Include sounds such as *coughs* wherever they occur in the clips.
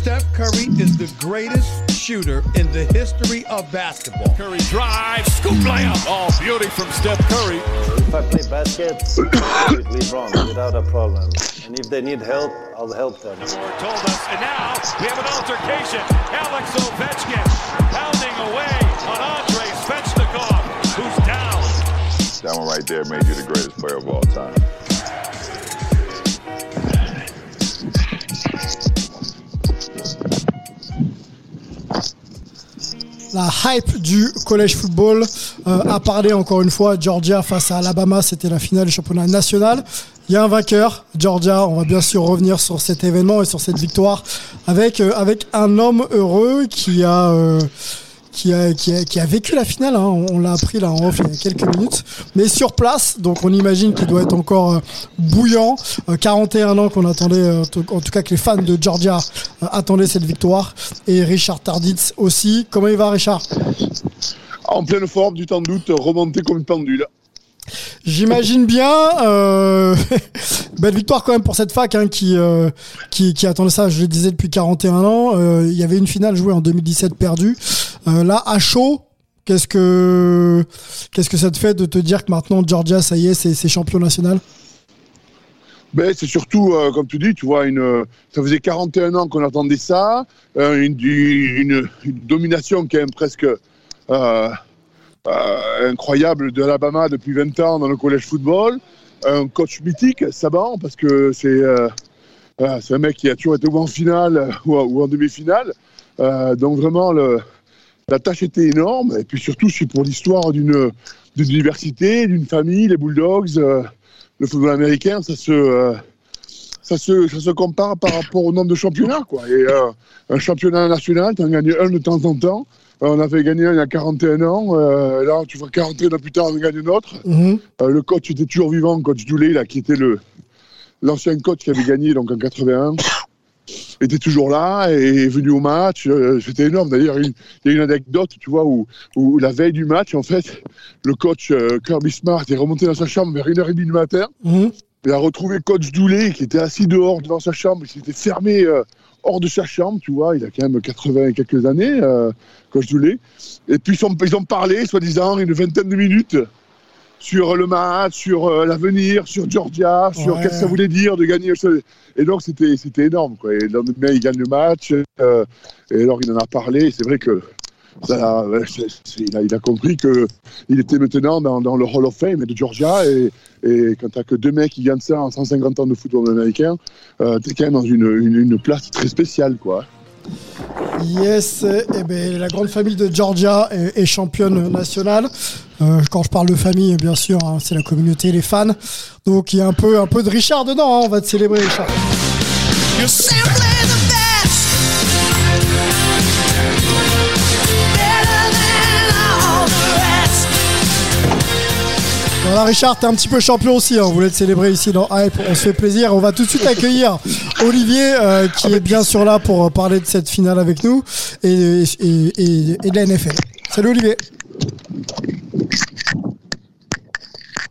Steph Curry is the greatest shooter in the history of basketball. Curry drives, scoop layup. Oh, beauty from Steph Curry. If I play basket *coughs* with LeBron without a problem, and if they need help, I'll help them. Moore told us, and now we have an altercation. Alex Ovechkin pounding away on Andrei Svechnikov, who's down. That one right there made you the greatest player of all time. La hype du collège football euh, a parlé encore une fois. Georgia face à Alabama, c'était la finale du championnat national. Il y a un vainqueur, Georgia. On va bien sûr revenir sur cet événement et sur cette victoire avec euh, avec un homme heureux qui a euh, qui a, qui a, qui a vécu la finale. hein. On, on l'a appris là en off il y a quelques minutes. Mais sur place, donc on imagine qu'il doit être encore euh, bouillant. Euh, 41 ans qu'on attendait, euh, en tout- cas que les fans de Georgia euh, attendaient cette victoire. Et Richard Tarditz aussi. Comment il va, Richard? En pleine forme, du temps de doute, remonté comme une pendule. J'imagine bien. Euh, *laughs* belle victoire quand même pour cette fac hein, qui, euh, qui, qui attendait ça, je le disais, depuis 41 ans. Euh, il y avait une finale jouée en 2017 perdue. Euh, là, à chaud, qu'est-ce que, ça te fait de te dire que maintenant Georgia, ça y est, c'est, champion national? Ben, c'est surtout, euh, comme tu dis, tu vois, une, ça faisait 41 ans qu'on attendait ça, euh, une, domination quand même presque euh, euh, incroyable de l'Alabama depuis 20 ans dans le collège football, un coach mythique, Saban, parce que c'est euh, euh, c'est un mec qui a toujours été ou en finale euh, ou, en- demi-finale, Euh, donc vraiment le, la tâche était énorme, et puis surtout c'est pour l'histoire d'une université, d'une famille, les Bulldogs. euh, le football américain, ça se, euh, ça se, ça se compare par rapport au nombre de championnats. Quoi. Et euh, un championnat national, tu en gagnes un de temps en temps. On avait gagné un il y a 41 ans. là, tu vois, 41 ans plus tard, on gagne un autre. Mhm. Le coach était toujours vivant, coach Doulé, là, qui était l'ancien coach qui avait gagné donc en 81 était toujours là et est venu au match. Euh, C'était énorme. D'ailleurs, il y a une anecdote, tu vois, où, où la veille du match, en fait, le coach euh, Kirby Smart est remonté dans sa chambre vers 1h30 du matin. Mhm. Il a retrouvé coach Doulé qui était assis dehors devant sa chambre. Il s'était fermé euh, hors de sa chambre, tu vois. Il a quand même 80 et quelques années, euh, coach Doulé. Et puis ils ont, ils ont parlé, soi-disant, une vingtaine de minutes sur le match, sur euh, l'avenir, sur Georgia, sur Ouais. qu'est-ce que ça voulait dire de gagner. Et donc c'était c'était énorme. Quoi. Et le lendemain, il gagne le match. euh, et alors il en a parlé. et C'est vrai que ça, il, a, il a compris que il était maintenant dans, dans le Hall of Fame de Georgia. Et, et quand t'as que deux mecs qui gagnent ça en 150 ans de football américain, euh, t'es quand même dans une, une, une place très spéciale, quoi. Yes, eh ben, la grande famille de Georgia est, est championne nationale. Euh, quand je parle de famille, bien sûr, hein, c'est la communauté, les fans. Donc il y a un peu, un peu de Richard dedans. hein, on va te célébrer, Richard. Voilà, Richard, t'es un petit peu champion aussi. hein, on voulait te célébrer ici dans Hype. On se fait plaisir. On va tout de suite accueillir Olivier, euh, qui est bien sûr là pour euh, parler de cette finale avec nous et, et, et- et de la NFL. Salut Olivier.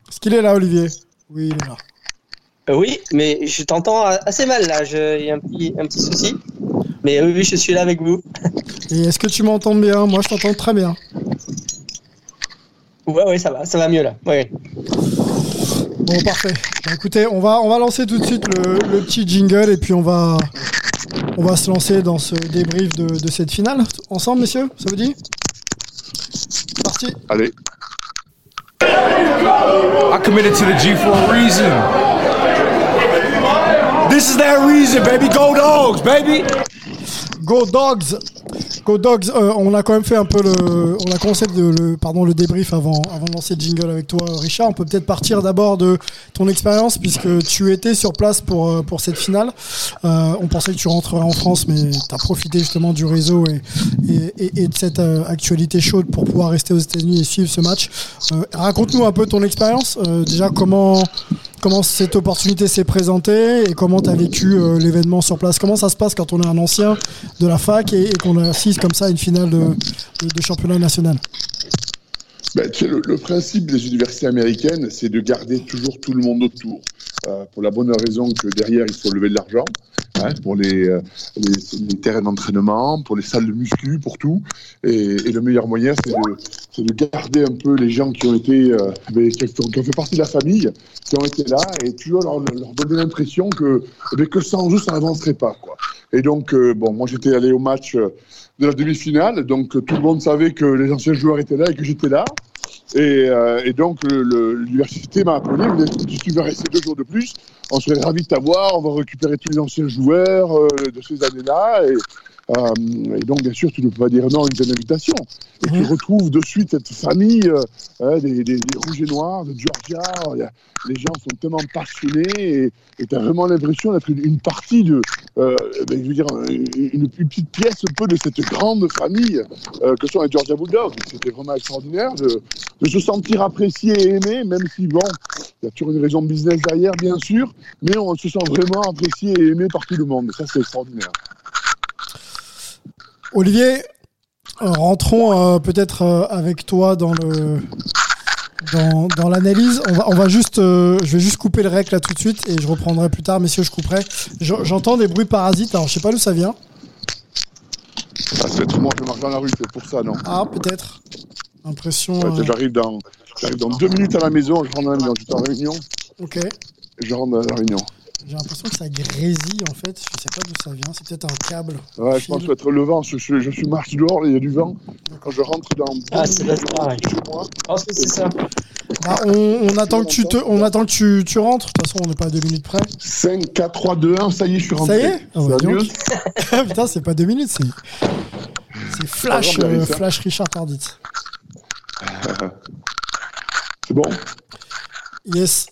Est-ce qu'il est là, Olivier? Oui, il est là. Euh, oui, mais je t'entends assez mal là. Je- Il y a un petit, un petit souci. Mais oui, oui, je suis là avec vous. Et est-ce que tu m'entends bien? Moi, je t'entends très bien. Ouais, ouais, ça va, ça va mieux là. Ouais. Bon, parfait. Bah, écoutez, on va, on va lancer tout de suite le, le petit jingle et puis on va, on va se lancer dans ce débrief de, de cette finale. Ensemble, messieurs, ça vous dit? C'est parti. Allez. I committed to the G for a reason. This is that reason, baby. Go dogs, baby. Go Dogs Go Dogs, euh, on a quand même fait un peu le, on a commencé de, le, pardon, le débrief avant, de lancer le jingle avec toi, Richard. On peut peut-être partir d'abord de ton expérience puisque tu étais sur place pour, euh, cette finale. Euh, on pensait que tu rentrerais en France, mais tu as profité justement du réseau et, de cette actualité chaude pour pouvoir rester aux États-Unis et suivre ce match. Raconte-nous un peu ton expérience. Déjà, comment, comment cette opportunité s'est présentée et comment tu as vécu euh, l'événement sur place? Comment ça se passe quand on est un ancien de la fac et, qu'on assiste comme ça à une finale de, championnat national? Ben, le principe des universités américaines, c'est de garder toujours tout le monde autour. Euh, pour la bonne raison que derrière, il faut lever de l'argent. Pour les, euh, les, les terrains d'entraînement, pour les salles de muscu, pour tout. Et, le meilleur moyen, c'est de, de garder un peu les gens qui ont été, euh, ben, qui, ont, fait partie de la famille, qui ont été là, et toujours leur, leur donner l'impression que, ben, que sans eux, ça n'avancerait pas. Et donc, euh, bon, moi, j'étais allé au match de la demi-finale, donc tout le monde savait que les anciens joueurs étaient là et que j'étais là. Et, euh, et donc, l'université m'a appelé, il m'a dit, tu veux rester deux jours de plus, on serait ravis de t'avoir, on va récupérer tous les anciens joueurs euh, de ces années-là. Euh, et donc, bien sûr, tu ne peux pas dire non à une telle invitation. Et tu retrouves de suite cette famille euh, hein, des, des- des Rouges et Noirs de Georgia. Les gens sont tellement passionnés et tu as vraiment l'impression d'être une, une partie de, euh, ben, je veux dire, une, une petite pièce un peu de cette grande famille que sont les Georgia Bulldogs. C'était vraiment extraordinaire de, de se sentir apprécié et aimé, même si, bon, il y a toujours une raison business derrière, bien sûr, mais on se sent vraiment apprécié et aimé par tout le monde. Ça, c'est extraordinaire. Olivier, euh, rentrons euh, peut-être euh, avec toi dans le dans, dans l'analyse. On va, on va juste, euh, je vais juste couper le rec là tout de suite et je reprendrai plus tard, messieurs, je couperai. Je- J'entends des bruits parasites, alors je sais pas d'où ça vient. Ah, c'est être moi, je marche dans la rue, c'est pour ça, non Ah, peut-être. Impression. Ouais, J'arrive dans, deux minutes à la maison, je rentre dans la maison, j'étais en réunion, ok. je rentre dans la réunion. J'ai l'impression que ça grésille en fait. Je sais pas d'où ça vient. C'est peut-être un câble. Ouais, un je pense fil. que être le vent, je, je, je suis marche dehors, il y a du vent. Quand je rentre dans Ah, c'est minutes, là, je rentre pareil. chez moi. Je pense que c'est ça. Bah, on, on attend que tu te, on attend que tu, tu rentres. De toute façon, on n'est pas à deux minutes près. 5, 4, 3, 2, 1, ça y est, je suis Ça rentré. y est Ah, bah. *laughs* Putain, c'est pas deux minutes, c'est. C'est Flash, euh. Flash Richard Tardit. *laughs* C'est bon? Yes.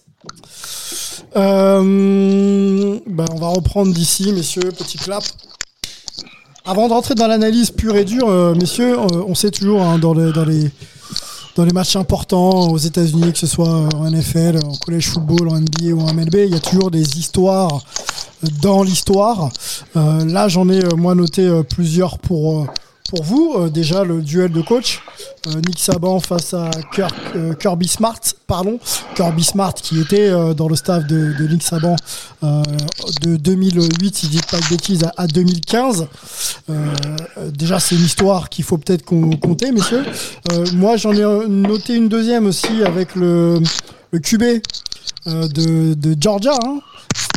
Euh, bah, on va reprendre d'ici, messieurs, petit clap. Avant d'entrer dans l'analyse pure et dure, euh, messieurs, euh, on sait toujours hein, dans, le- dans les, dans les matchs importants aux États-Unis, que ce soit en NFL, en collège football, en NBA ou en MLB, il y a toujours des histoires euh, dans l'histoire. Là, j'en ai moi noté plusieurs pour, pour vous. Euh, déjà, le duel de coach. Euh, Nick Saban face à Kirk- euh, Kirby Smart, pardon, Kirby Smart qui était euh, dans le staff de, de Nick Saban euh, de 2008, si je dis pas de bêtises, à, à 2015. Euh, déjà, c'est une histoire qu'il faut peut-être qu'on compter, messieurs. Moi, j'en ai noté une deuxième aussi avec le, le QB de, de Georgia, hein,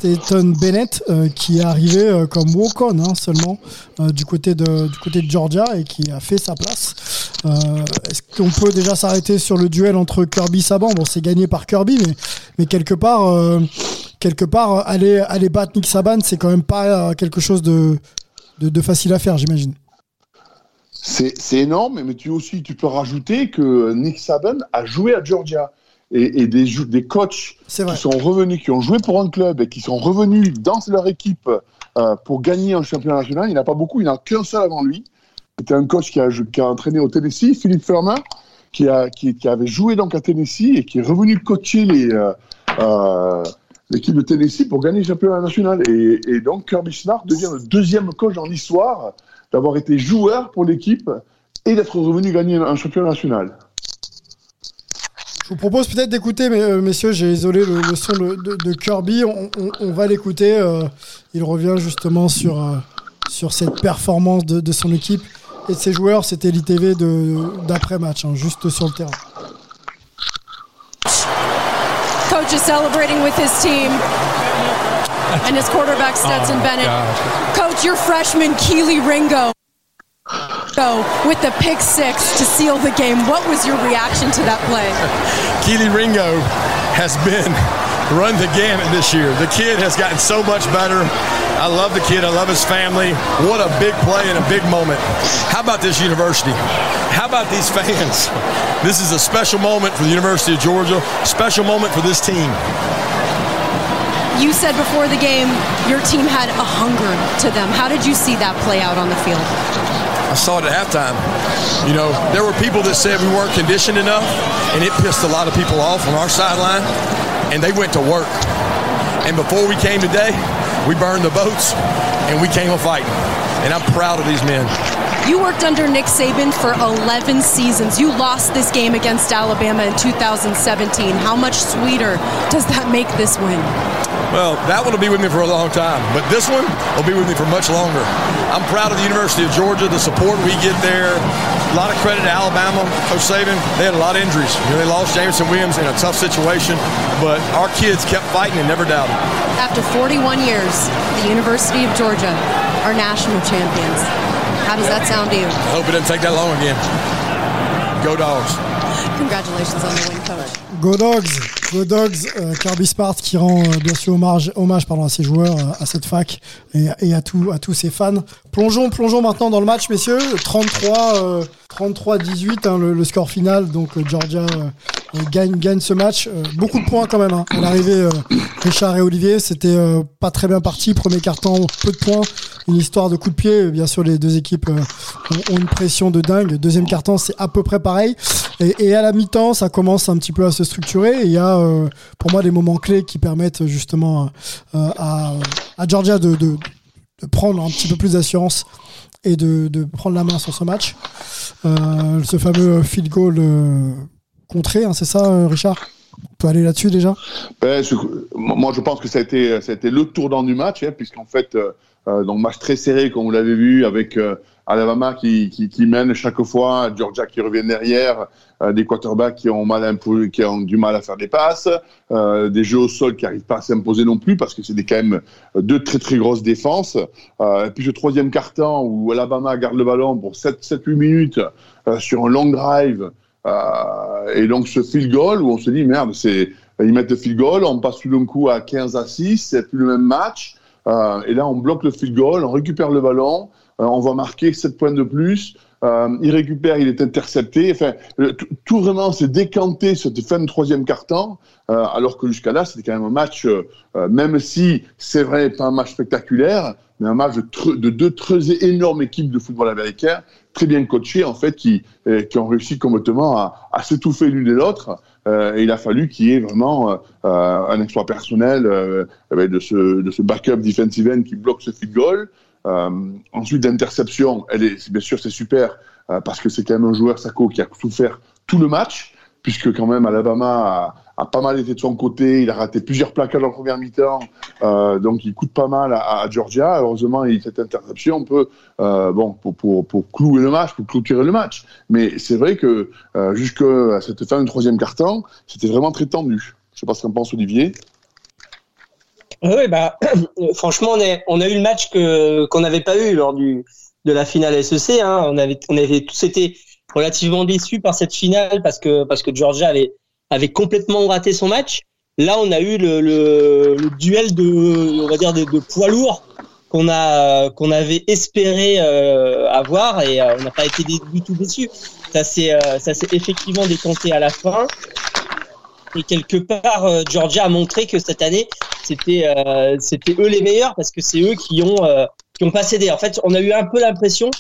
Staten Bennett, euh, qui est arrivé euh, comme walk-on hein, seulement euh, du, côté de, du côté de Georgia et qui a fait sa place. Est-ce qu'on peut déjà s'arrêter sur le duel entre Kirby et Saban? Bon, c'est gagné par Kirby, mais, mais quelque part, quelque part aller, aller battre Nick Saban, c'est quand même pas quelque chose de, de, de facile à faire, j'imagine. C'est c'est énorme, mais tu aussi, tu peux rajouter que Nick Saban a joué à Georgia. Et, et des, des coachs qui sont revenus, qui ont joué pour un club et qui sont revenus dans leur équipe euh, pour gagner un championnat national, il n'y en a pas beaucoup, il n'y en a qu'un seul avant lui. C'était un coach qui a, qui a entraîné au Tennessee, Philippe Furman, qui, a, qui, qui avait joué donc à Tennessee et qui est revenu coacher les, euh, euh, l'équipe de Tennessee pour gagner le championnat national. Et, et donc Kirby Smart devient le deuxième coach en histoire d'avoir été joueur pour l'équipe et d'être revenu gagner un championnat national. Je vous propose peut-être d'écouter, euh, messieurs, j'ai isolé le, le son de, de- de Kirby. On, on- on va l'écouter. euh, il revient justement sur, euh, sur cette performance de, de son équipe et de ses joueurs. C'était l'ITV de- d'après-match, hein, juste sur le terrain. Coach is celebrating with his team and his quarterback Stetson Oh, Bennett. gosh. Coach, your freshman Keely Ringo go with the pick six to seal the game. What was your reaction to that play? *laughs* Keely Ringo has been *laughs* run the gamut this year. The kid has gotten so much better. I love the kid. I love his family. What a big play and a big moment. How about this university? How about these *laughs* fans? This is a special moment for the University of Georgia, special moment for this team. You said before the game your team had a hunger to them. How did you see that play out on the field? I saw it at halftime. You know, there were people that said we weren't conditioned enough, and it pissed a lot of people off on our sideline, and they went to work. And before we came today, we burned the boats, and we came on fighting. And I'm proud of these men. You worked under Nick Saban for 11 seasons. You lost this game against Alabama in 2017. How much sweeter does that make this win? Well, that one will be with me for a long time, but this one will be with me for much longer. I'm proud of the University of Georgia, the support we get there. A lot of credit to Alabama, Coach Saban. They had a lot of injuries. You know, they lost Jameson Williams in a tough situation, but our kids kept fighting and never doubted. After 41 years, the University of Georgia are national champions. How does that sound to you? I hope it doesn't take that long again. Go Dogs. Congratulations on the win, coach. Go Dogs, Go Dogs, euh, Kirby Smart qui rend euh, bien sûr hommage, hommage pardon, à ses joueurs, euh, à cette fac et, à, tout, à tous ses fans. Plongeons, plongeons maintenant dans le match, messieurs. 33, euh, 33-18, hein, le, le score final. Donc euh, Georgia euh, gagne, gagne ce match. Euh, beaucoup de points quand même. Hein. À l'arrivée, euh, Richard et Olivier, c'était euh, pas très bien parti. Premier carton, peu de points. Une histoire de coup de pied. Bien sûr, les deux équipes euh, ont, une pression de dingue. Deuxième carton, c'est à peu près pareil. Et, à la mi-temps, ça commence un petit peu à se structurer. Il y a, euh, pour moi, des moments clés qui permettent justement euh, à, à Georgia de, de prendre un petit peu plus d'assurance et de, de prendre la main sur ce match. Euh, ce fameux field goal euh, contré, hein, c'est ça, euh, Richard? On peut aller là-dessus déjà? Ben, moi, je pense que ça a été, ça le tournant du match, hein, puisqu'en fait, donc match très serré, comme vous l'avez vu, avec euh, Alabama qui, qui, mène chaque fois, Georgia qui revient derrière, euh, des quarterbacks qui ont, mal qui du mal à faire des passes, euh, des jeux au sol qui n'arrivent pas à s'imposer non plus, parce que c'est quand même deux très très grosses défenses. Euh, et puis le troisième quart-temps où Alabama garde le ballon pour 7-8 minutes euh, sur un long drive. Euh, et donc ce field goal où on se dit merde, c'est ils mettent le field goal, on passe tout d'un coup à 15 à 6, c'est plus le même match. Euh, et là, on bloque le field goal, on récupère le ballon, euh, on va marquer 7 points de plus. Euh, il récupère, il est intercepté. Enfin, tout- vraiment s'est décanté cette fin de troisième quart-temps, alors que jusqu'à là, c'était quand même un match, même si c'est vrai, pas un match spectaculaire, mais un match de, deux très énormes équipes de football américain, très bien coachées en fait, qui, qui ont réussi complètement à, à s'étouffer l'une et l'autre. Euh, et il a fallu qu'il y ait vraiment euh, euh, un exploit personnel de, ce, backup defensive end qui bloque ce field goal. Ensuite, l'interception, elle est, bien sûr, c'est super parce que c'est quand même un joueur Sacco qui a souffert tout le match, puisque quand même Alabama a, a pas mal été de son côté. Il a raté plusieurs plaquages en première mi-temps, euh, donc il coûte pas mal à, Georgia. Heureusement, il, cette interception peut, euh, bon, pour, clouer le match, pour clôturer le match. Mais c'est vrai que euh, jusqu'à cette fin du troisième quart-temps, c'était vraiment très tendu. Je sais pas ce qu'en pense Olivier. Oui, bah, *clears throat* franchement, on, a eu le match qu'on n'avait pas eu lors de la finale SEC. Hein. On avait on avait tous été relativement déçus par cette finale parce que parce que Georgia avait avait complètement raté son match. Là, on a eu le, le, le duel de on va dire de, poids lourds qu'on a qu'on avait espéré euh, avoir et euh, on n'a pas été du tout déçus. Ça s'est euh, ça s'est effectivement décanté à la fin. Et quelque part, euh, Georgia a montré que cette année, c'était euh, c'était eux les meilleurs parce que c'est eux qui ont qui ont pas cédé. En fait, on a eu un peu l'impression,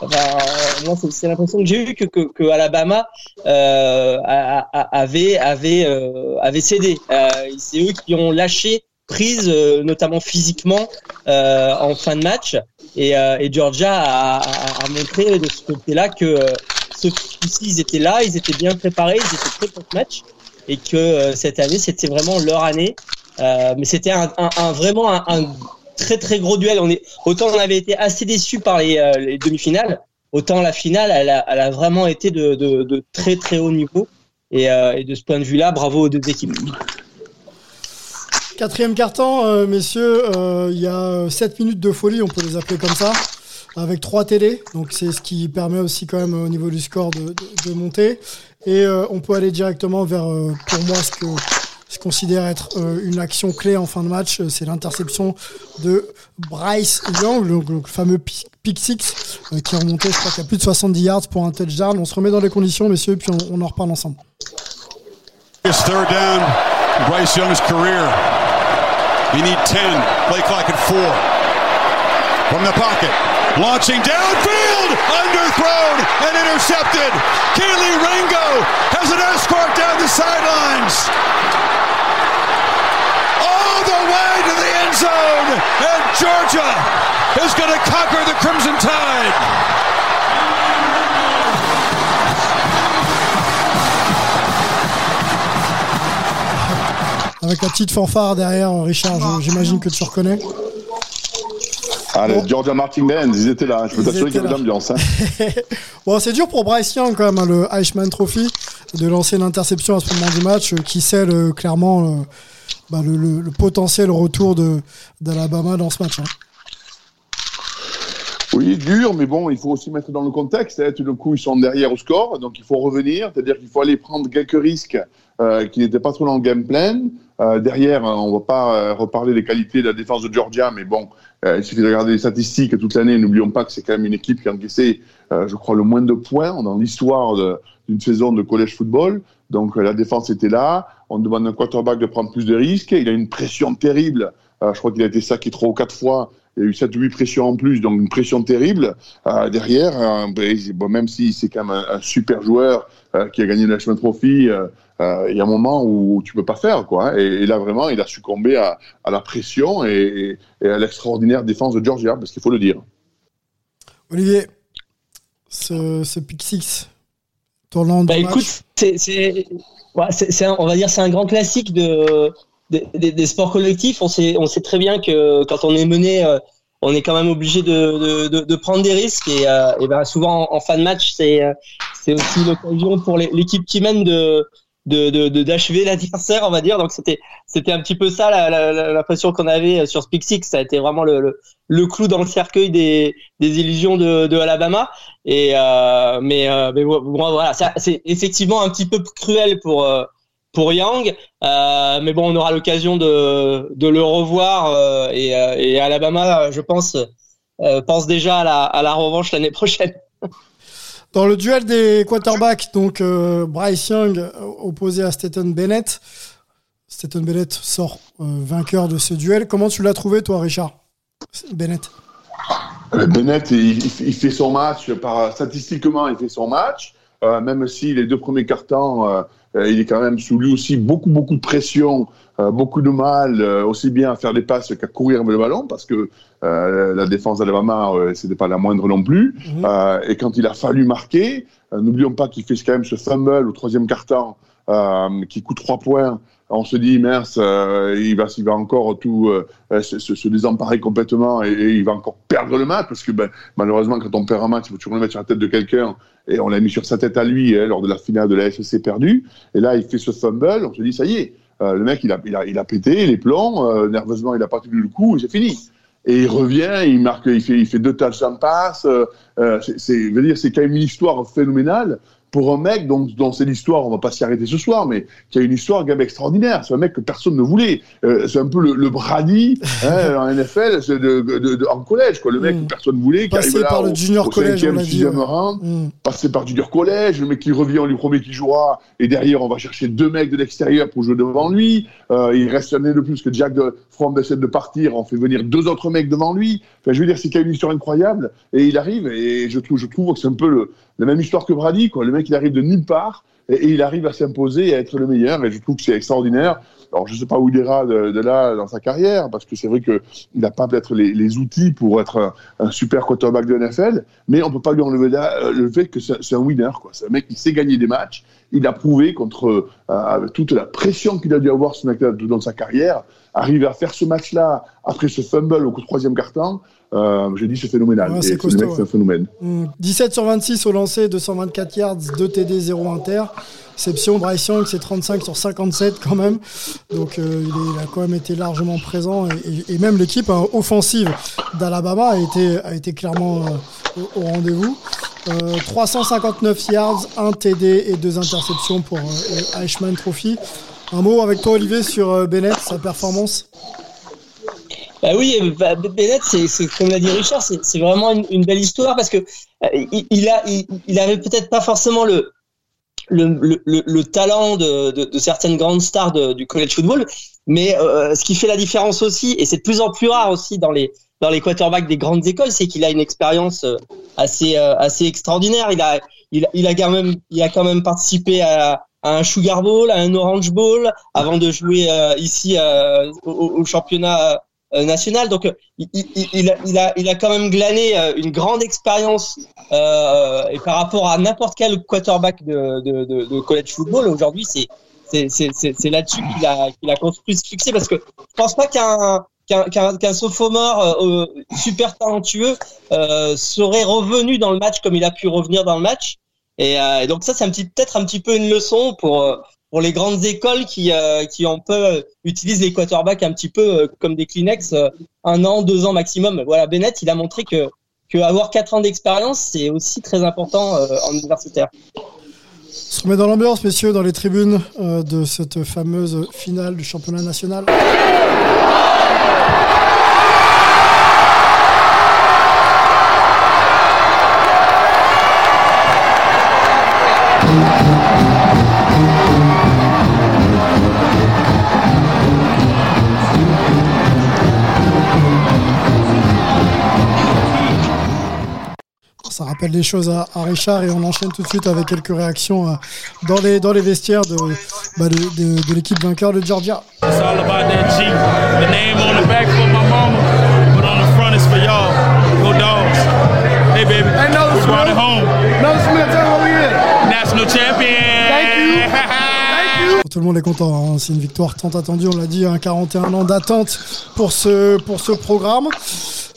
enfin, euh, moi c'est- l'impression que j'ai eu que, que, que Alabama euh, avait avait euh, avait cédé. Euh, c'est eux qui ont lâché prise, euh, notamment physiquement, euh, en fin de match. Et, et Georgia a, a, a montré de ce côté-là que ce coup-ci, ils étaient là, ils étaient bien préparés, ils étaient prêts pour ce match et que cette année c'était vraiment leur année. Mais c'était un, un, un- vraiment un, un très très gros duel. Autant on avait été assez déçus par les, euh, les demi-finales, autant la finale elle a, vraiment été de, très très haut niveau. Et, euh, et de ce point de vue-là, bravo aux deux équipes. Quatrième carton, euh, messieurs, il y a 7 minutes de folie, on peut les appeler comme ça, avec trois télés. Donc c'est ce qui permet aussi quand même au niveau du score de, de- monter. Et on peut aller directement vers, pour moi, ce que se considère être euh, une action clé en fin de match. Euh, C'est l'interception de Bryce Young, le, fameux pi- pick six, euh, qui est remonté, je crois qu'il y a plus de 70 yards pour un touchdown. On se remet dans les conditions, messieurs, puis on, en reparle ensemble. It's third down, Bryce Young's career. You need 10, play clock at four. From the pocket, launching downfield, underthrown and intercepted. Keely Ringo has an escort down the sidelines. All the way to the end zone, and Georgia is going to conquer the Crimson Tide. Avec la petite fanfare derrière, Richard, j'imagine que tu reconnais. Ah, les Georgia Martin Band, ils étaient là. Je peux t'assurer qu'il y avait l'ambiance. Hein. *laughs* Bon, c'est dur pour Bryce Young quand même, hein, le Eichmann Trophy, de lancer une interception à ce moment du match euh, qui scelle clairement bah, le, potentiel retour d'Alabama dans ce match. hein. Oui, dur, mais bon, il faut aussi mettre dans le contexte. hein. Tout d'un coup, ils sont derrière au score, donc il faut revenir. C'est-à-dire qu'il faut aller prendre quelques risques euh, qui n'étaient pas trop dans le game plan. Euh, derrière, hein, on ne va pas euh, reparler des qualités de la défense de Georgia, mais bon, il suffit de regarder les statistiques toute l'année. N'oublions pas que c'est quand même une équipe qui a encaissé, je crois, le moins de points dans l'histoire d'une saison de college football. Donc la défense était là. On demande à un quarterback de prendre plus de risques. Il a une pression terrible. Euh, je crois qu'il a été saqué trois ou quatre fois. Il y a eu 7 ou 8 pressions en plus, donc une pression terrible. Euh, derrière, euh, ben, bon, même si c'est quand même un, un super joueur euh, qui a gagné le National Trophy, euh, euh, il y a un moment où tu peux pas faire. quoi. hein. Et, et là, vraiment, il a succombé à, à la pression et, à l'extraordinaire défense de Georgia, parce qu'il faut le dire. Olivier, ce, ce pick six tournant Bah écoute, c'est, on va dire c'est un grand classique de, des- sports collectifs. On sait, très bien que quand on est mené, euh, on est quand même obligé de, prendre des risques. Et, euh, ben souvent en, fin de match, c'est, euh, aussi l'occasion pour l'équipe qui mène de, de, d'achever l'adversaire, on va dire. Donc c'était, c'était un petit peu ça la, la, la- l'impression qu'on avait sur ce Pick Six. Ça a été vraiment le, le, le clou dans le cercueil des, des illusions de, de Alabama. Et euh, mais, euh, mais bon, voilà, c'est effectivement un petit peu cruel pour euh, pour Young, euh, mais bon, on aura l'occasion de, de le revoir euh, et, euh, et Alabama, je pense, euh, pense déjà à la, à la revanche l'année prochaine. *laughs* Dans le duel des quarterbacks, donc euh, Bryce Young euh, opposé à Staten Bennett. Staten Bennett sort euh, vainqueur de ce duel. Comment tu l'as trouvé, toi, Richard? Bennett Bennett, il, fait son match, statistiquement, il fait son match, même si les deux premiers cartons, euh, il est quand même sous lui aussi beaucoup, beaucoup de pression, beaucoup de mal, euh, aussi bien à faire des passes qu'à courir avec le ballon, parce que euh, la défense d'Alabama, euh, c'était pas la moindre non plus. Euh, et quand il a fallu marquer, euh, n'oublions pas qu'il fait quand même ce fumble au troisième carton, euh, qui coûte trois points. On se dit, mince, euh, il, va, il va encore tout euh, euh, se, se- se désemparer complètement et, et il va encore perdre le match parce que ben, malheureusement, quand on perd un match, il faut toujours le mettre sur la tête de quelqu'un et on l'a mis sur sa tête à lui hein, lors de la finale de la SEC perdue. Et là, il fait ce fumble, on se dit, ça y est, euh, le mec, il a, il, a, il a pété les plombs, euh, nerveusement, il a pas tenu le coup et c'est fini. Et il revient, il marque, il fait, il fait deux touchdowns passe. Euh, euh, c'est, c'est, je veux dire, c'est quand même une histoire phénoménale pour un mec dont, dont c'est l'histoire, on va pas s'y arrêter ce soir, mais qui a une histoire quand même extraordinaire. C'est un mec que personne ne voulait. Euh, c'est un peu le, le Brady *laughs* hein, en NFL, de, de- de- en collège, quoi. Le mec que personne ne voulait, qui Passé arrive là par le junior collège, on l'a dit, sixième ouais. rang, Mm. passé par junior collège, le mec qui revient, on lui promet qu'il jouera, et derrière on va chercher deux mecs de l'extérieur pour jouer devant lui. Euh, il reste année de plus que Jack de From essaie de partir, on fait venir deux autres mecs devant lui. Enfin, je veux dire, c'est quand même une histoire incroyable, et il arrive, et je trouve, je trouve que c'est un peu le, la même histoire que Brady, quoi. Le mec il arrive de nulle part, et, il arrive à s'imposer et à être le meilleur, et je trouve que c'est extraordinaire. Alors, je sais pas où il ira de, là dans sa carrière, parce que c'est vrai que il n'a pas peut-être les, outils pour être un, super quarterback de NFL, mais on peut pas lui enlever euh, le fait que c'est un winner. C'est un mec qui sait gagner des matchs. Il a prouvé contre euh, toute la pression qu'il a dû avoir dans sa carrière, arriver à faire ce match-là après ce fumble au troisième carton. Euh, J'ai dit c'est phénoménal. Ouais, c'est costaud, un phénomène. Mm. 17 sur 26 au lancer, 224 yards, 2 TD, 0 inter. Exception, Bryce Young, c'est 35 sur 57 quand même. Donc euh, il, est- il a quand même été largement présent. Et, et- et même l'équipe hein, offensive d'Alabama a été, a été clairement euh, au, au rendez-vous. Euh, 359 yards, 1 TD et 2 interceptions pour Eichmann Trophy. Un mot avec toi, Olivier, sur Bennett, sa performance? Bah oui, bah, Bennett, c'est comme l'a dit Richard, c'est vraiment une, une belle histoire parce que euh, il, il a, il, il avait peut-être pas forcément le le, le, le- le talent de, de, de certaines grandes stars de- du college football, mais euh, ce qui fait la différence aussi, et c'est de plus en plus rare aussi dans les dans les quarterbacks des grandes écoles, c'est qu'il a une expérience euh, assez euh, assez extraordinaire. Il a il, il a quand même il a quand même participé à, à un Sugar Bowl, à un Orange Bowl, avant de jouer euh, ici euh, au, au championnat euh, national. Donc, euh, il, il- il a, il, a, il a quand même glané euh, une grande expérience euh, et par rapport à n'importe quel quarterback de, de, de, de college football, aujourd'hui, c'est c'est là-dessus qu'il a, qu'il a construit ce succès parce que je pense pas qu'un qu'un qu'un qu'un sophomore euh, super talentueux euh, serait revenu dans le match comme il a pu revenir dans le match. Et, euh, et donc ça, c'est peut-être un petit peu une leçon pour pour les grandes écoles qui euh, qui peu utilisent les quarterbacks un petit peu euh, comme des Kleenex, euh, un an, deux ans maximum. Voilà, Bennett, il a montré que que avoir quatre ans d'expérience, c'est aussi très important euh, en universitaire. On se remet dans l'ambiance, messieurs, dans les tribunes euh, de cette fameuse finale du championnat national. Rappelle des choses à, à Richard et on enchaîne tout de suite avec quelques réactions euh, dans, les, dans les vestiaires de, bah, de, de- de l'équipe vainqueur de Georgia. It's all about that G. The name on the back for my mama, but on the front is for y'all. Go dogs. Hey baby. Hey, no, we brought it home. No Smith, tell me what National champion. Tout le monde est content, hein. c'est une victoire tant attendue, on l'a dit, hein, 41 ans d'attente pour ce, pour ce programme.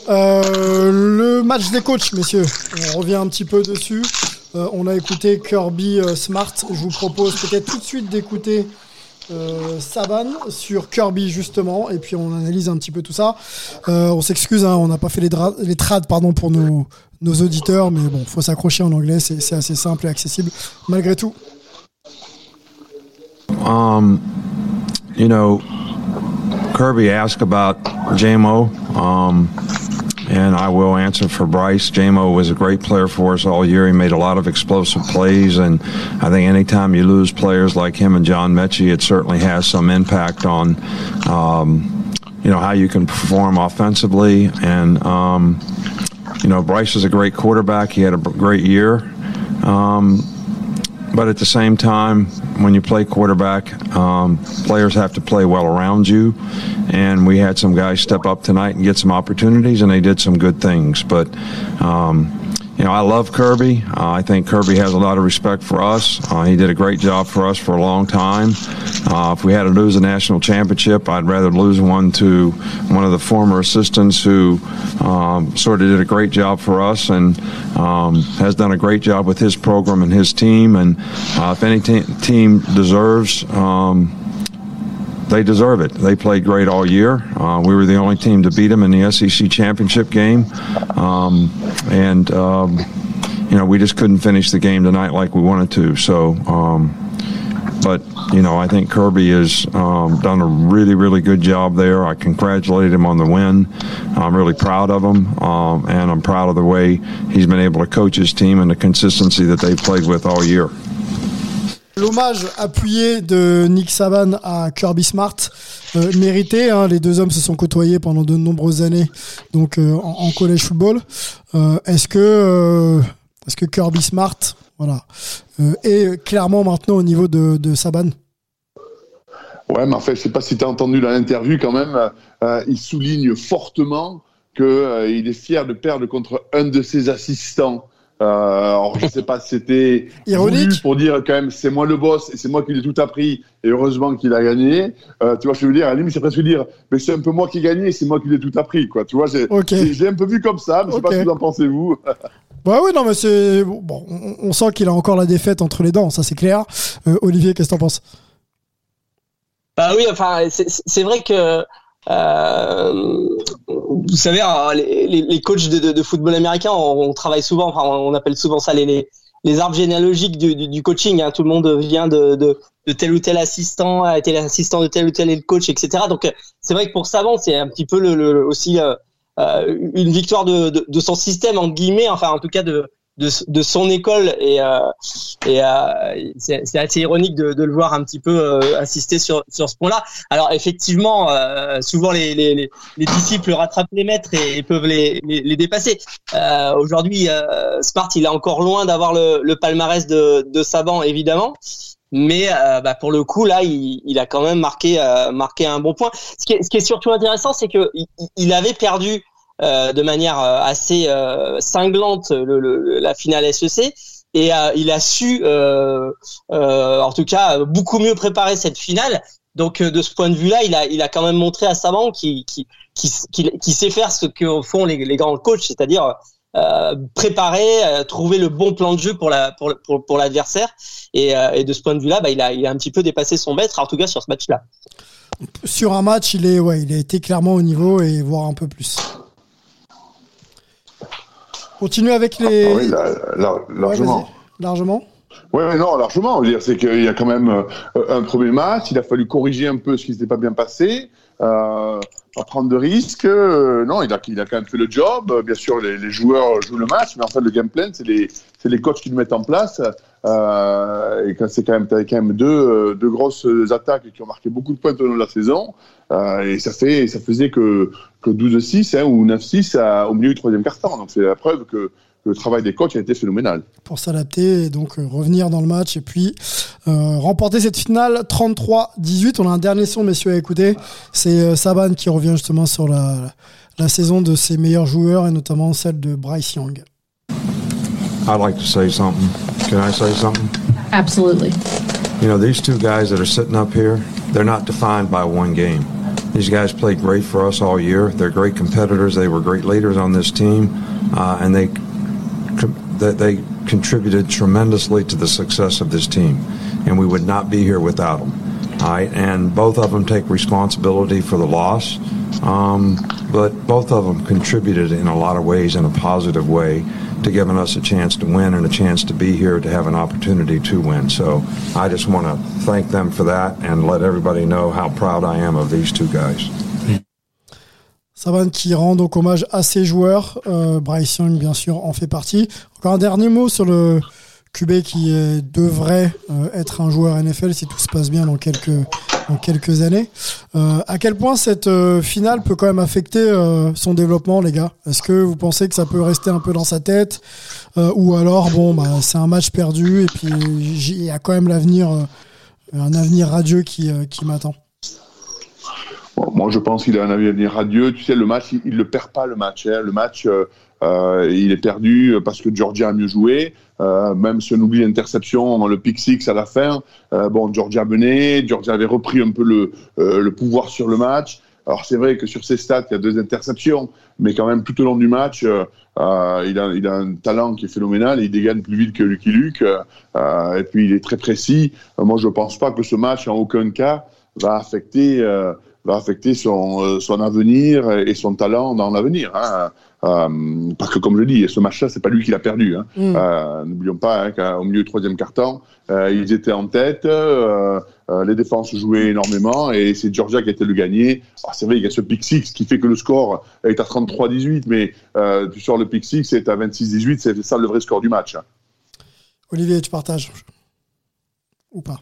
Euh, le match des coachs, messieurs, on revient un petit peu dessus. Euh, on a écouté Kirby euh, Smart, je vous propose peut-être tout de suite d'écouter euh, Saban sur Kirby justement, et puis on analyse un petit peu tout ça. On s'excuse, hein, on n'a pas fait les, les trades pardon, pour nos, nos auditeurs, mais bon, faut s'accrocher en anglais, c'est assez simple et accessible malgré tout. Um, you know, Kirby asked about JMO, um, and I will answer for Bryce. JMO was a great player for us all year. He made a lot of explosive plays, and I think anytime you lose players like him and John Mechie, it certainly has some impact on. Um, you know how you can perform offensively, and um, you know Bryce is a great quarterback. He had a great year. Um, but at the same time, when you play quarterback, um, players have to play well around you. And we had some guys step up tonight and get some opportunities, and they did some good things. But, um, you know, I love Kirby. Uh, I think Kirby has a lot of respect for us. Uh, he did a great job for us for a long time. Uh, if we had to lose a national championship, I'd rather lose one to one of the former assistants who um, sort of did a great job for us and um, has done a great job with his program and his team. And uh, if any te- team deserves, um, they deserve it. They played great all year. Uh, we were the only team to beat them in the SEC championship game, um, and um, you know we just couldn't finish the game tonight like we wanted to. So, um, but you know I think Kirby has um, done a really really good job there. I congratulate him on the win. I'm really proud of him, um, and I'm proud of the way he's been able to coach his team and the consistency that they've played with all year. L'hommage appuyé de Nick Saban à Kirby Smart, euh, mérité. hein. les deux hommes se sont côtoyés pendant de nombreuses années, donc euh, en, en college football. Euh, est-ce que, est-ce que Kirby Smart, voilà, est clairement maintenant au niveau de, de Saban? Ouais, mais en fait, je sais pas si tu as entendu l'interview quand même, il souligne fortement qu'il est fier de perdre contre un de ses assistants. Euh, alors, je sais pas si c'était Ironique. pour dire quand même c'est moi le boss et c'est moi qui l'ai tout appris et heureusement qu'il a gagné. Euh, tu vois, je veux dire, à la limite, c'est presque dire mais c'est un peu moi qui ai gagné et c'est moi qui l'ai tout appris. Quoi. Tu vois, j'ai Ok. j'ai- j'ai un peu vu comme ça, mais je sais pas ce que vous en pensez vous. *laughs* Bah oui, non, mais c'est bon. On, on sent qu'il a encore la défaite entre les dents, ça c'est clair. Euh, Olivier, qu'est-ce que t'en penses? Bah oui, enfin, c'est vrai que euh, vous savez, hein, les, les- les coachs de, de- de football américain, on, on travaille souvent, enfin, on appelle souvent ça les, les, les arbres généalogiques du, du, coaching. Hein. Tout le monde vient de, de, de tel ou tel assistant, a été l'assistant de tel ou tel coach, etc. Donc c'est vrai que pour Savant, c'est un petit peu le, le- aussi euh, euh, une victoire de, de son système en guillemets, enfin en tout cas de de, de son école et, euh, et euh, c'est assez ironique de, de le voir un petit peu euh, insister sur, sur ce point-là. Alors effectivement, euh, souvent les, les, les, les disciples rattrapent les maîtres et, peuvent les, les, les dépasser. Euh, Aujourd'hui, euh, Smart, il est encore loin d'avoir le, le palmarès de, de Saban, évidemment. Mais bah, pour le coup, là, il, il a quand même marqué, marqué un bon point. Ce qui est, ce qui est surtout intéressant, c'est que il, il avait perdu euh, de manière euh, assez euh, cinglante la finale SEC et il a su, en tout cas, beaucoup mieux préparer cette finale. Donc de ce point de vue-là, il a, il a quand même montré à Saban qui, qui, qui, qui, sait faire ce que font les, grands coachs, c'est-à-dire préparer, trouver le bon plan de jeu pour la pour, pour, pour l'adversaire. Et, et de ce point de vue-là, bah, il a il a un petit peu dépassé son maître, en tout cas sur ce match-là. Sur un match, il, est, ouais, il a été clairement au niveau et voire un peu plus. Continue avec les. Ah oui, largement. Ouais, largement. Oui, non, largement. C'est qu'il y a quand même euh, un premier match. Il a fallu corriger un peu ce qui s'était pas bien passé, euh, pas prendre de risques. Euh, non, il a, quand même fait le job. Euh, Bien sûr, les, joueurs jouent le match, mais en fait, le game plan, c'est les, les coachs qui le mettent en place. Euh, et quand c'est quand même, quand même deux, deux grosses attaques qui ont marqué beaucoup de points au long de la saison. Euh, et ça fait, ça faisait que, que 12-6 hein, ou 9-6 à- au milieu du troisième quart-temps. Donc c'est la preuve que le travail des coachs a été phénoménal. pour s'adapter et donc euh, revenir dans le match et puis euh, remporter cette finale 33-18. On a un dernier son, messieurs, à écouter. C'est euh, Saban qui revient justement sur la, la saison de ses meilleurs joueurs et notamment celle de Bryce Young. I'd like to say something. Can I say something? Absolutely. You know, these two guys that are sitting up here, they're not defined by one game. These guys played great for us all year. They're great competitors. They were great leaders on this team, uh, and they that they contributed tremendously to the success of this team. And we would not be here without them. And both of them take responsibility for the loss, um, but both of them contributed in a lot of ways in a positive way to giving us a chance to win and a chance to be here to have an opportunity to win. So I just want to thank them for that and let everybody know how proud I am of these two guys. Saban qui rend donc hommage à ses joueurs. Euh, Bryce Young, bien sûr, en fait partie. Encore un dernier mot sur le QB qui devrait euh, être un joueur NFL si tout se passe bien dans quelques, années. Euh, à quel point cette euh, finale peut quand même affecter euh, son développement, les gars? Est-ce que vous pensez que ça peut rester un peu dans sa tête? Ou alors, bon, bah, c'est un match perdu et puis il y a quand même l'avenir, un avenir radieux qui, qui m'attend Bon, moi, je pense qu'il a un avenir radieux. Tu sais, le match, il ne le perd pas, le match. hein. Le match, euh, euh, il est perdu parce que Georgia a mieux joué. Euh, même si on oublie l'interception, le pick six à la fin, euh, bon, Georgia menait, Georgia avait repris un peu le, euh, le pouvoir sur le match. Alors c'est vrai que sur ses stats, il y a deux interceptions, mais quand même tout au long du match, euh, euh, il, a, il a un talent qui est phénoménal, il dégaine plus vite que Lucky Luke, euh, et puis il est très précis. Moi, je ne pense pas que ce match, en aucun cas, va affecter, va affecter son, euh, son avenir et son talent dans l'avenir. Hein. Euh, parce que comme je dis, ce match-là, c'est pas lui qui l'a perdu. Hein. Mm. Euh, N'oublions pas hein, qu'au milieu du troisième quart-temps, euh, ils étaient en tête, euh, euh, les défenses jouaient énormément et c'est Georgia qui a été le gagné. Alors, C'est vrai, il y a ce pick six qui fait que le score est à 33-18, mais euh, tu sors le pick six, c'est à 26-18, c'est ça le vrai score du match. Olivier, tu partages Ou pas?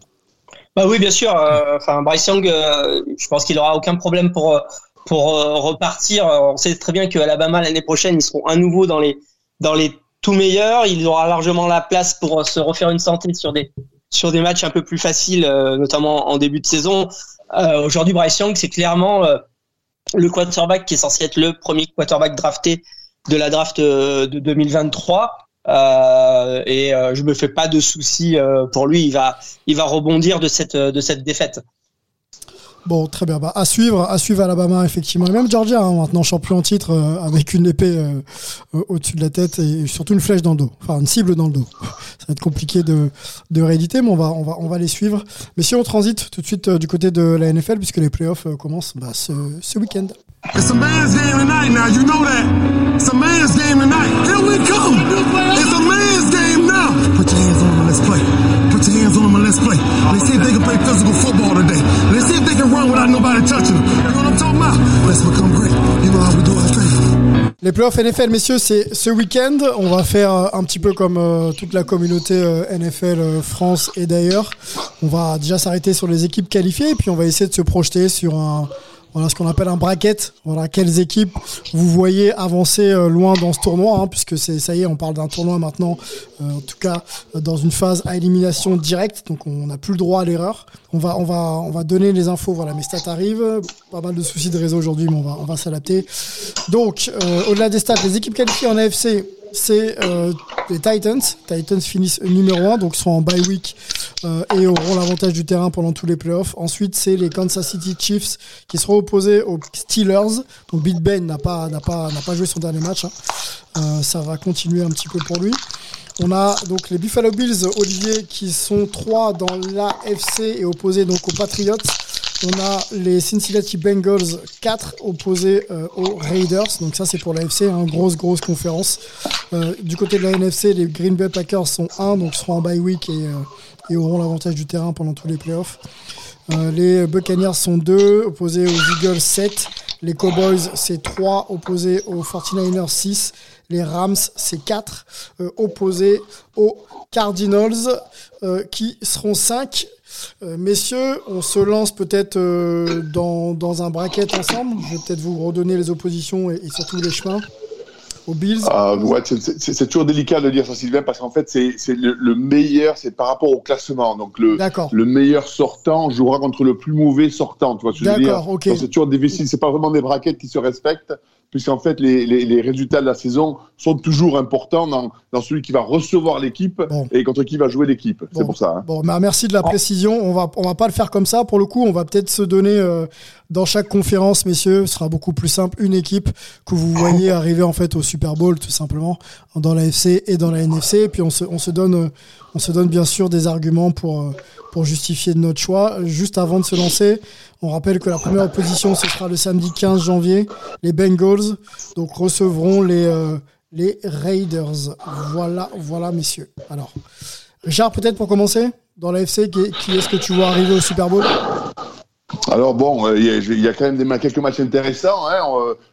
Bah oui, bien sûr. euh, Enfin, Bryce Young, euh, je pense qu'il aura aucun problème pour euh, pour repartir. On sait très bien que Alabama l'année prochaine, ils seront à nouveau dans les dans les tout meilleurs. Il aura largement la place pour se refaire une santé sur des sur des matchs un peu plus faciles, notamment en début de saison. Aujourd'hui, Bryce Young, c'est clairement le quarterback qui est censé être le premier quarterback drafté de la draft de 2023. Euh, et euh, je me fais pas de soucis euh, pour lui. Il va, il va rebondir de cette, de cette défaite. Bon, très bien. Bah, à suivre, à suivre Alabama, effectivement. Et même Georgia, hein, maintenant champion en titre, avec une épée au-dessus de la tête et surtout une flèche dans le dos. Enfin, une cible dans le dos. Ça va être compliqué de, de rééditer, mais on va, on, va, on va les suivre. Mais si on transite tout de suite du côté de la NFL, puisque les playoffs commencent bah, ce, ce week-end. It's a man's game tonight now, you know that. It's a man's game tonight. Here we come. It's a man's game now. Put your hands on them and let's play. Put your hands on them and let's play. Let's see if they can play physical football today. Let's see if they can run without nobody touching them. You know what I'm talking about? Let's become great. You know how we do our thing. Les playoffs NFL, messieurs, c'est ce week-end. On va faire euh, un petit peu comme euh, toute la communauté euh, NFL euh, France et d'ailleurs. On va déjà s'arrêter sur les équipes qualifiées et puis on va essayer de se projeter sur un, voilà, ce qu'on appelle un bracket. Voilà, quelles équipes vous voyez avancer euh, loin dans ce tournoi, hein, puisque c'est ça y est, on parle d'un tournoi maintenant, euh, en tout cas euh, dans une phase à élimination directe, donc on n'a plus le droit à l'erreur. On va, on va, on va donner les infos. Voilà, mes stats arrivent. Pas mal de soucis de réseau aujourd'hui, mais on va, on va s'adapter. Donc, au-delà des stats, les équipes qualifiées en AFC, c'est euh, les Titans. Titans finissent numéro 1, donc sont en bye week euh, et auront l'avantage du terrain pendant tous les playoffs. Ensuite, c'est les Kansas City Chiefs qui seront opposés aux Steelers. Donc Big Ben n'a pas, pas, pas joué son dernier match. hein. Euh, ça va continuer un petit peu pour lui. On a donc les Buffalo Bills, Olivier, qui sont trois dans l'AFC et opposés donc aux Patriots. On a les Cincinnati Bengals 4 opposés euh, aux Raiders. Donc ça c'est pour l'AFC, hein, grosse grosse conférence. Euh, du côté de la NFC, les Green Bay Packers sont 1, donc seront en bye week et, euh, et auront l'avantage du terrain pendant tous les playoffs. Les Buccaneers sont 2, opposés aux Eagles 7. Les Cowboys, c'est 3, opposés aux 49ers 6. Les Rams, c'est 4, euh, opposés aux Cardinals, euh, qui seront 5. Euh, messieurs, on se lance peut-être euh, dans, dans un bracket ensemble. Je vais peut-être vous redonner les oppositions et, et surtout les chemins. Aux Bills. Ah, ouais, c'est- toujours délicat de dire ça, Sylvain, parce qu'en fait, c'est le, le meilleur, c'est par rapport au classement. Donc, le, le meilleur sortant jouera contre le plus mauvais sortant. Tu vois ce que je veux dire? D'accord, ok. Donc, C'est toujours difficile. C'est pas vraiment des braquettes qui se respectent, puisqu'en fait, les, les, les résultats de la saison sont toujours importants dans, dans celui qui va recevoir l'équipe et contre qui va jouer l'équipe. C'est pour ça. hein. Bon, bah, merci de la précision. On va, on va pas le faire comme ça. Pour le coup, on va peut-être se donner euh, dans chaque conférence, messieurs, ce sera beaucoup plus simple, une équipe que vous voyez arriver en fait au Super Bowl, tout simplement, dans la FC et dans la NFC. Et puis on se, on se donne, euh, on se donne bien sûr des arguments pour, euh, justifier notre choix. Juste avant de se lancer, on rappelle que la première opposition, ce sera le samedi 15 janvier. Les Bengals recevront les, euh, les Raiders. Voilà, voilà, messieurs. Alors, Richard, peut-être pour commencer, dans la FC, qui, est-ce que tu vois arriver au Super Bowl? Alors bon, euh, il y, a- quand même quelques matchs intéressants. Hein.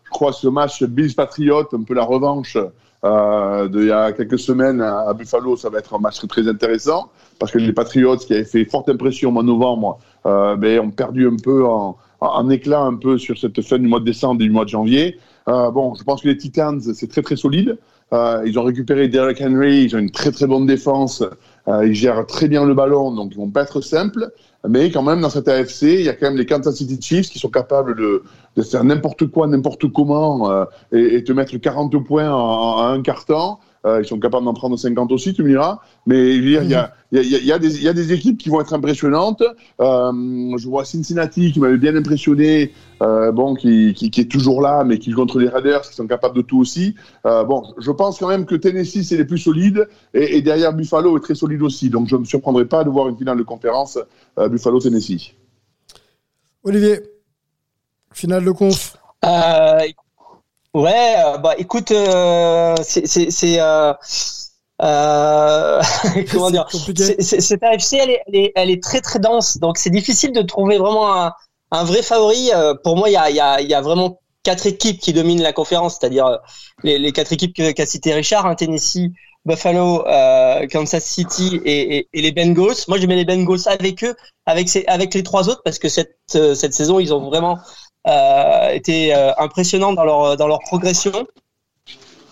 Je crois ce match Bills Patriots, un peu la revanche euh, d'il y a quelques semaines à, Buffalo, ça va être un match très, intéressant parce que les Patriots qui avaient fait forte impression de novembre, euh, ben, ont perdu un peu en, en- en éclat un peu sur cette fin du mois de décembre et du mois de janvier. Euh, bon, je pense que les Titans, c'est très très solide. Euh, ils ont récupéré Derrick Henry, ils ont une très très bonne défense, ils gèrent très bien le ballon, donc ils vont pas être simples. Mais quand même, dans cette AFC, il y a quand même les Kansas City Chiefs qui sont capables de, de faire n'importe quoi, n'importe comment, euh, et, et te mettre 40 points en, en un quart temps. Euh, ils sont capables d'en prendre 50 aussi, tu me diras. Mais il y a, il y, a, il y a- il y a des- il y a des équipes qui vont être impressionnantes. Euh, je vois Cincinnati qui m'avait bien impressionné, euh, bon, qui, qui, qui est toujours là, mais qui joue contre les Raiders, qui sont capables de tout aussi. Euh, bon, je pense quand même que Tennessee, c'est les plus solides, et, et derrière Buffalo est très solide aussi. Donc je ne me surprendrai pas de voir une finale de conférence euh, Buffalo-Tennessee. Olivier, finale de conf. Euh, ouais, euh, bah écoute, euh, c'est euh, euh, *laughs* *laughs* comment dire, cette AFC elle est, elle est elle est très très dense, donc c'est difficile de trouver vraiment un, un vrai favori. Euh, Pour moi, il y a il y a il y a vraiment quatre équipes qui dominent la conférence, c'est-à-dire les, les quatre équipes que- qu'a cité Richard, hein, Tennessee, Buffalo, euh, Kansas City et, et, et les Bengals. Moi, je mets les Bengals avec eux, avec ces, avec les trois autres, parce que cette cette saison, ils ont vraiment euh, été euh, impressionnants dans leur dans leur progression.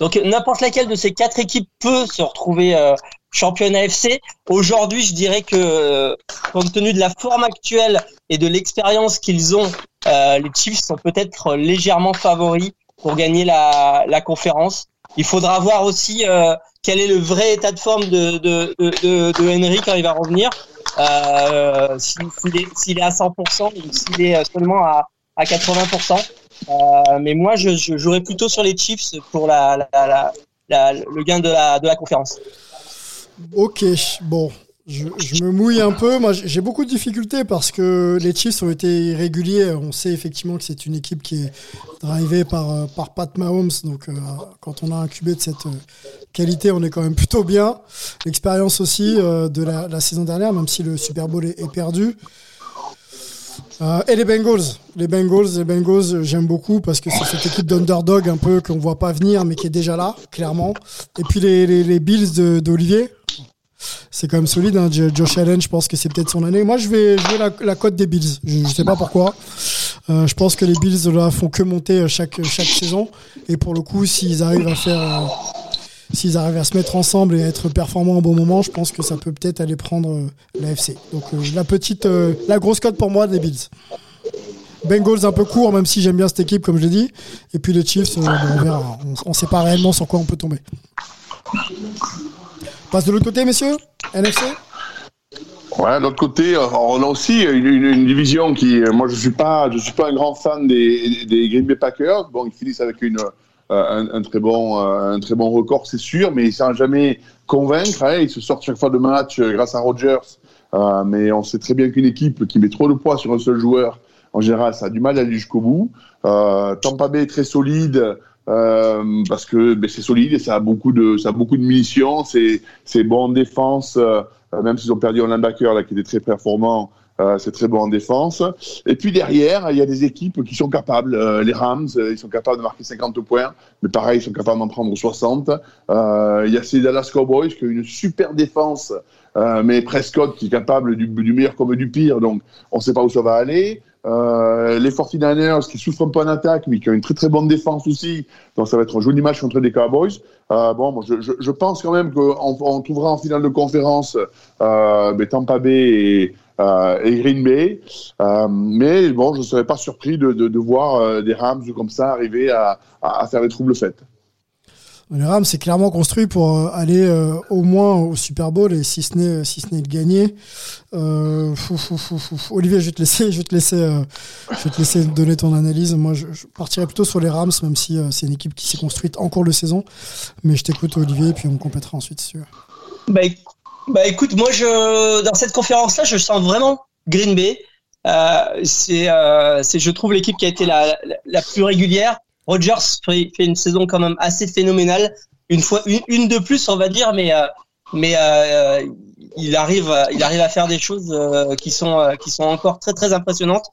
Donc n'importe laquelle de ces quatre équipes peut se retrouver euh, championne AFC. Aujourd'hui, je dirais que euh, compte tenu de la forme actuelle et de l'expérience qu'ils ont, euh, les Chiefs sont peut-être légèrement favoris pour gagner la, la conférence. Il faudra voir aussi quel est le vrai état de forme de, de, de, de, Henry quand il va revenir. S'il est, s'il est à 100% ou s'il est seulement à, à 80%. Euh, mais moi, je, jouerais plutôt sur les Chiefs pour le gain de la, conférence. Ok, bon. Je, me mouille un peu. Moi, j'ai beaucoup de difficultés parce que les Chiefs ont été irréguliers. On sait effectivement que c'est une équipe qui est drivée par, euh, Pat Mahomes. Donc, euh, quand on a un QB de cette qualité, on est quand même plutôt bien. L'expérience aussi de la, saison dernière, même si le Super Bowl est perdu. Euh, et les Bengals. Les Bengals, les Bengals, euh, j'aime beaucoup parce que c'est cette équipe d'underdog un peu qu'on voit pas venir, mais qui est déjà là, clairement. Et puis les, Bills d'Olivier. C'est quand même solide. Hein. Jo- Josh Allen, je pense que c'est peut-être son année. Moi, je vais jouer la, cote des Bills. Je, je sais pas pourquoi. Euh, je pense que les Bills là font que monter chaque chaque saison. Et pour le coup, s'ils arrivent à faire, s'ils arrivent à se mettre ensemble et à être performants au bon moment, je pense que ça peut peut-être aller prendre euh, l'AFC. Donc euh, la petite, euh, la grosse cote pour moi des Bills. Bengals un peu court, même si j'aime bien cette équipe, comme je l'ai dit. Et puis les Chiefs, bon, on. On, on sait pas réellement sur quoi on peut tomber. Passe de l'autre côté, messieurs NFC Ouais, de l'autre côté, on a aussi une, division qui, moi, je suis suis pas un grand fan des, des Green Bay Packers. Bon, ils finissent avec une, un, un très bon, euh, un très bon record, c'est sûr, mais savent jamais convaincre. hein. Ils se sortent chaque fois de match euh, grâce à Rodgers, Euh, mais on sait très bien qu'une équipe qui met trop de poids sur un seul joueur, en général, ça a du mal à aller jusqu'au bout. Euh, Tampa Bay est très solide. euh, parce que ben, c'est solide et ça a beaucoup de ça a beaucoup de munitions c'est c'est bon en défense euh, euh, même s'ils ont perdu un linebacker là qui était très performant euh, c'est très bon en défense et puis derrière il y a des équipes qui sont capables Euh, les Rams euh, ils sont capables de marquer 50 points mais pareil ils sont capables d'en prendre 60 Euh, il y a ces Dallas Cowboys qui ont une super défense euh, mais Prescott qui est capable du, du meilleur comme du pire donc on ne sait pas où ça va aller euh, les 49ers qui souffrent un peu en attaque, mais qui ont une très très bonne défense aussi. Donc ça va être un joli match contre les Cowboys. Bon, je, je, je pense quand même qu'on on trouvera en finale de conférence ben, Tampa Bay et, euh, et Green Bay. Euh, mais bon, je ne serais pas surpris de, de, de voir euh, des Rams comme ça arriver à, à, à faire des troubles faites. Les Rams, c'est clairement construit pour aller euh, au moins au Super Bowl et si ce n'est si ce n'est le gagner. Euh, fou, fou, fou, fou, fou. Olivier, je vais te laisser, je vais te laisser, euh, je vais te laisser donner ton analyse. Moi, je, je partirais plutôt sur les Rams, même si euh, c'est une équipe qui s'est construite en cours de saison. Mais je t'écoute, Olivier, et puis on complétera ensuite. Si tu veux. Bah, bah, écoute, moi je dans cette conférence-là, je sens vraiment Green Bay. Euh, c'est, euh, c'est, je trouve l'équipe qui a été la, la, plus régulière. Rodgers fait, une saison quand même assez phénoménale. Une fois, une, une de plus, on va dire, mais euh, mais euh, il arrive, il arrive à faire des choses euh, qui sont euh, qui sont encore très très impressionnantes.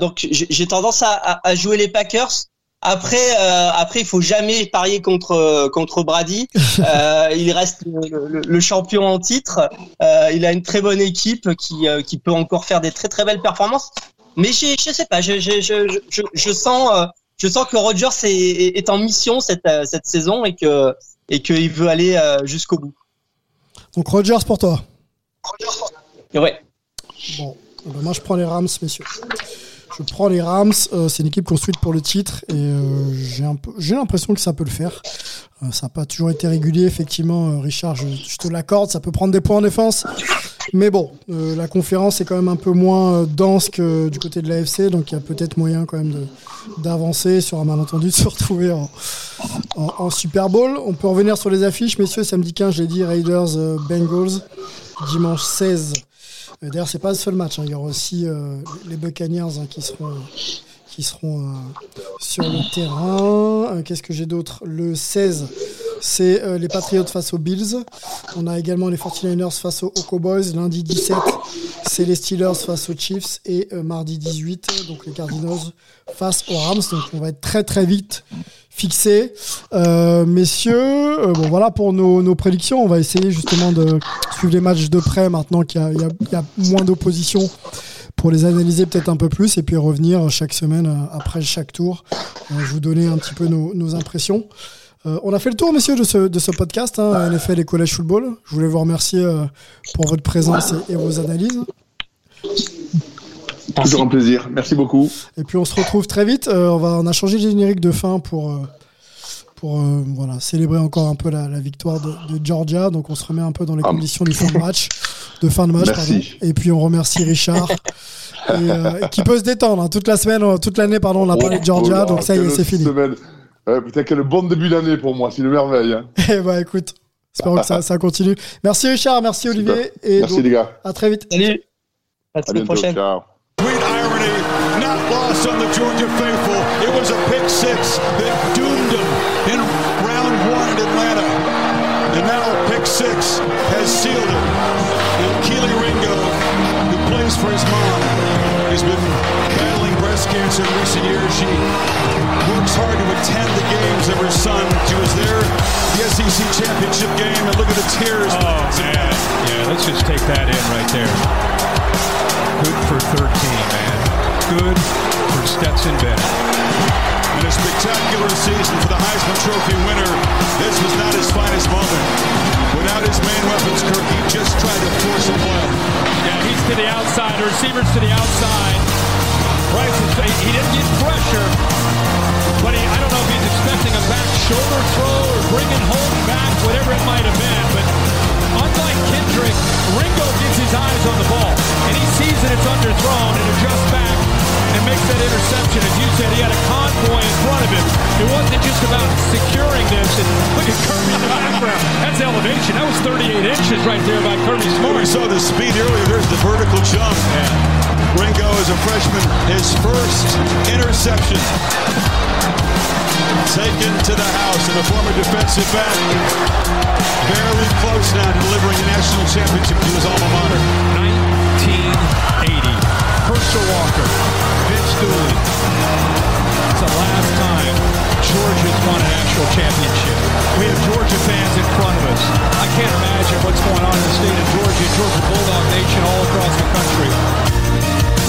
Donc j'ai tendance à, à jouer les Packers. Après, euh, après, il faut jamais parier contre contre Brady. *laughs* Euh, il reste le, le- le champion en titre. Euh, il a une très bonne équipe qui euh, qui peut encore faire des très très belles performances. Mais j'ai- je sais pas, je je je je, je sens euh, je sens que Rodgers est, est en mission cette euh, cette saison et que et qu'il veut aller euh, jusqu'au bout. Donc Rodgers pour toi. Et ouais. Bon, eh ben, moi je prends les Rams, messieurs. Je prends les Rams. euh, c'est une équipe construite pour le titre et euh, j'ai l'impression que ça peut le faire. Euh, ça n'a pas toujours été régulier, effectivement. Richard, je, te l'accorde, ça peut prendre des points en défense. Mais bon, la conférence est quand même un peu moins dense que du côté de l'AFC, donc il y a peut-être moyen quand même d'avancer sur un malentendu, de se retrouver en, Super Bowl. On peut revenir sur les affiches, messieurs. Samedi 15, je l'ai dit, Raiders, Bengals. Dimanche 16, euh, D'ailleurs, c'est pas le seul match. hein. Il y aura aussi euh, les Buccaneers hein, qui seront, qui seront euh, sur le terrain. Euh, Qu'est-ce que j'ai d'autre? Le 16, c'est les Patriots face aux Bills. On a également les 49ers face aux, Cowboys. Lundi 17, c'est les Steelers face aux Chiefs. Et mardi 18, donc les Cardinals face aux Rams. Donc on va être très très vite fixé. Euh, messieurs, euh, bon voilà pour nos, nos prédictions. On va essayer justement de suivre les matchs de près maintenant qu'il y a, y y moins d'opposition pour les analyser peut-être un peu plus et puis revenir chaque semaine euh, après chaque tour. Euh, je vous donner un petit peu nos, nos impressions. Euh, on a fait le tour, messieurs, de ce, de ce podcast, hein, NFL et Collège Football. Je voulais vous remercier euh, pour votre présence et, et vos analyses. Toujours un plaisir. Merci beaucoup. Et puis on se retrouve très vite. Euh, on, va, on a changé le générique de fin pour, euh, pour euh, voilà, célébrer encore un peu la, la victoire de, de Georgia. Donc on se remet un peu dans les conditions du fin de match. De fin de match Merci. Et puis on remercie Richard. *laughs* et, euh, qui peut se détendre. hein. Toute la semaine, toute l'année, pardon, on a parlé de Georgia. Oh là, donc ça y est, c'est fini. semaine. Euh, putain, quel bon début d'année pour moi. C'est une merveille. hein. *laughs* Eh bah écoute, Espérons que ça, ça continue. Merci Richard, merci Olivier. Et Merci, donc, les gars. À très vite. Salut. À la semaine prochaine. Ciao. Lost on the Georgia faithful. It was a pick six that doomed them in round one in Atlanta. And now pick six has sealed it. And Keely Ringo, who plays for his mom, has been battling breast cancer in recent years. She works hard to attend the games of her son. She was there, the SEC championship game, and look at the tears. Oh, man. Yeah, let's just take that in right there. Good for 13, man. Good for Stetson Bennett. In a spectacular season for the Heisman Trophy winner, this was not his finest moment. Without his main weapons, Kirk, he just tried to force a play. Yeah, he's to the outside. The receiver's to the outside. Bryce is, he didn't get pressure, but he, I don't know if he's expecting a back shoulder throw or bringing Holt back, whatever it might have been. But unlike Kendrick, Ringo gets his eyes on the ball, and he sees that it's underthrown and adjusts back makes that interception. As you said, he had a convoy in front of him. It wasn't just about securing this. And look at Kirby in the background. That's elevation. That was 38 inches right there by Kirby Smart. We saw the speed earlier. There's the vertical jump. And Ringo, as a freshman, his first interception. Taken to the house and a former defensive back. Barely close now to delivering a national championship to his alma mater. 1980. Herschel Walker, Vince Dooley. It's the last time Georgia's won a national championship. We have Georgia fans in front of us. I can't imagine what's going on in the state of Georgia, Georgia Bulldog Nation all across the country.